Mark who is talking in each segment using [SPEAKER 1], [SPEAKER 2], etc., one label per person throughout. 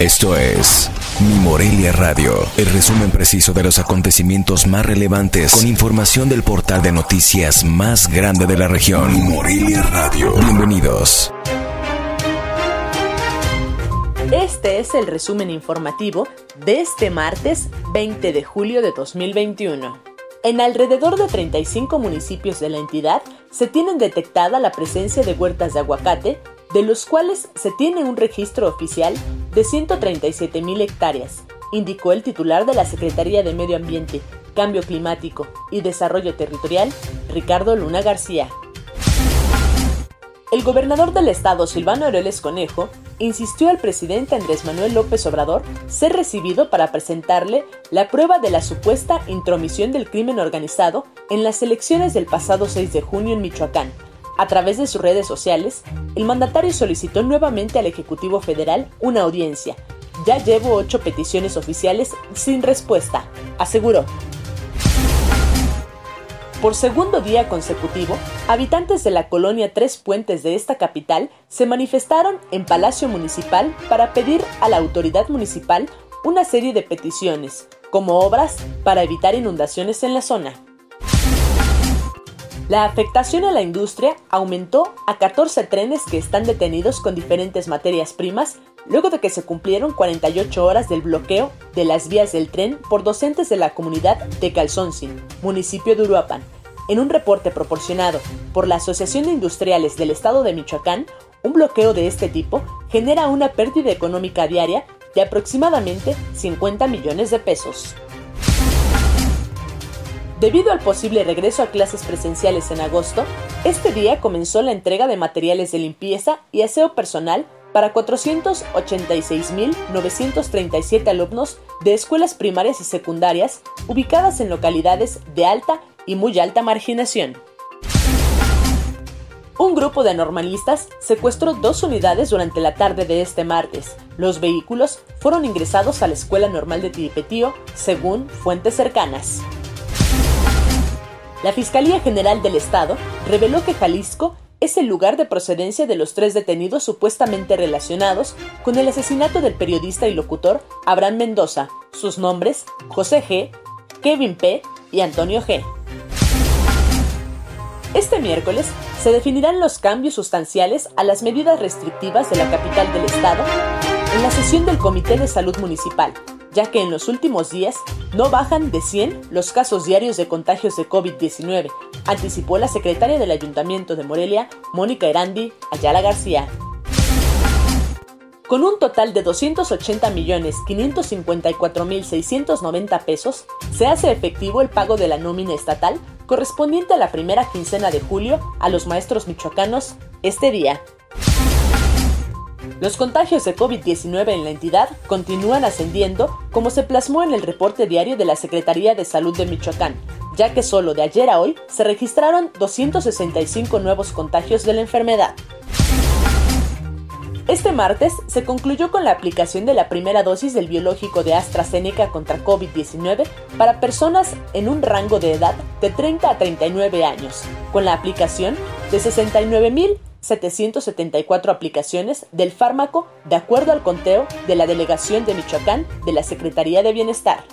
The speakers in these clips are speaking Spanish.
[SPEAKER 1] Esto es Mi Morelia Radio, el resumen preciso de los acontecimientos más relevantes con información del portal de noticias más grande de la región. Mi Morelia Radio. Bienvenidos.
[SPEAKER 2] Este es el resumen informativo de este martes 20 de julio de 2021. En alrededor de 35 municipios de la entidad se tienen detectada la presencia de huertas de aguacate, de los cuales se tiene un registro oficial de 137 mil hectáreas, indicó el titular de la Secretaría de Medio Ambiente, Cambio Climático y Desarrollo Territorial, Ricardo Luna García. El gobernador del estado, Silvano Aureles Conejo, insistió al presidente Andrés Manuel López Obrador ser recibido para presentarle la prueba de la supuesta intromisión del crimen organizado en las elecciones del pasado 6 de junio en Michoacán. A través de sus redes sociales, el mandatario solicitó nuevamente al Ejecutivo Federal una audiencia. Ya llevo ocho peticiones oficiales sin respuesta, aseguró. Por segundo día consecutivo, habitantes de la colonia Tres Puentes de esta capital se manifestaron en Palacio Municipal para pedir a la autoridad municipal una serie de peticiones, como obras para evitar inundaciones en la zona. La afectación a la industria aumentó a 14 trenes que están detenidos con diferentes materias primas luego de que se cumplieron 48 horas del bloqueo de las vías del tren por docentes de la comunidad de Calzoncin, municipio de Uruapan. En un reporte proporcionado por la Asociación de Industriales del Estado de Michoacán, un bloqueo de este tipo genera una pérdida económica diaria de aproximadamente 50 millones de pesos. Debido al posible regreso a clases presenciales en agosto, este día comenzó la entrega de materiales de limpieza y aseo personal para 486.937 alumnos de escuelas primarias y secundarias ubicadas en localidades de alta y muy alta marginación. Un grupo de normalistas secuestró dos unidades durante la tarde de este martes. Los vehículos fueron ingresados a la Escuela Normal de Tiripetío, según fuentes cercanas. La Fiscalía General del Estado reveló que Jalisco es el lugar de procedencia de los tres detenidos supuestamente relacionados con el asesinato del periodista y locutor Abraham Mendoza. Sus nombres, José G., Kevin P. y Antonio G. Este miércoles se definirán los cambios sustanciales a las medidas restrictivas de la capital del estado en la sesión del Comité de Salud Municipal, ya que en los últimos días no bajan de 100 los casos diarios de contagios de COVID-19, anticipó la secretaria del Ayuntamiento de Morelia, Mónica Erandi Ayala García. Con un total de 280.554.690 pesos, se hace efectivo el pago de la nómina estatal correspondiente a la primera quincena de julio a los maestros michoacanos este día. Los contagios de COVID-19 en la entidad continúan ascendiendo, como se plasmó en el reporte diario de la Secretaría de Salud de Michoacán, ya que solo de ayer a hoy se registraron 265 nuevos contagios de la enfermedad. Este martes se concluyó con la aplicación de la primera dosis del biológico de AstraZeneca contra COVID-19 para personas en un rango de edad de 30 a 39 años, con la aplicación de 69.774 aplicaciones del fármaco de acuerdo al conteo de la Delegación de Michoacán de la Secretaría de Bienestar.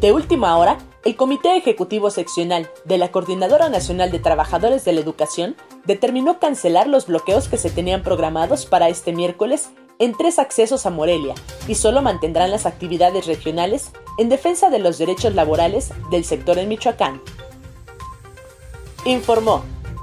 [SPEAKER 2] De última hora, el Comité Ejecutivo Seccional de la Coordinadora Nacional de Trabajadores de la Educación determinó cancelar los bloqueos que se tenían programados para este miércoles en tres accesos a Morelia y solo mantendrán las actividades regionales en defensa de los derechos laborales del sector en Michoacán. Informó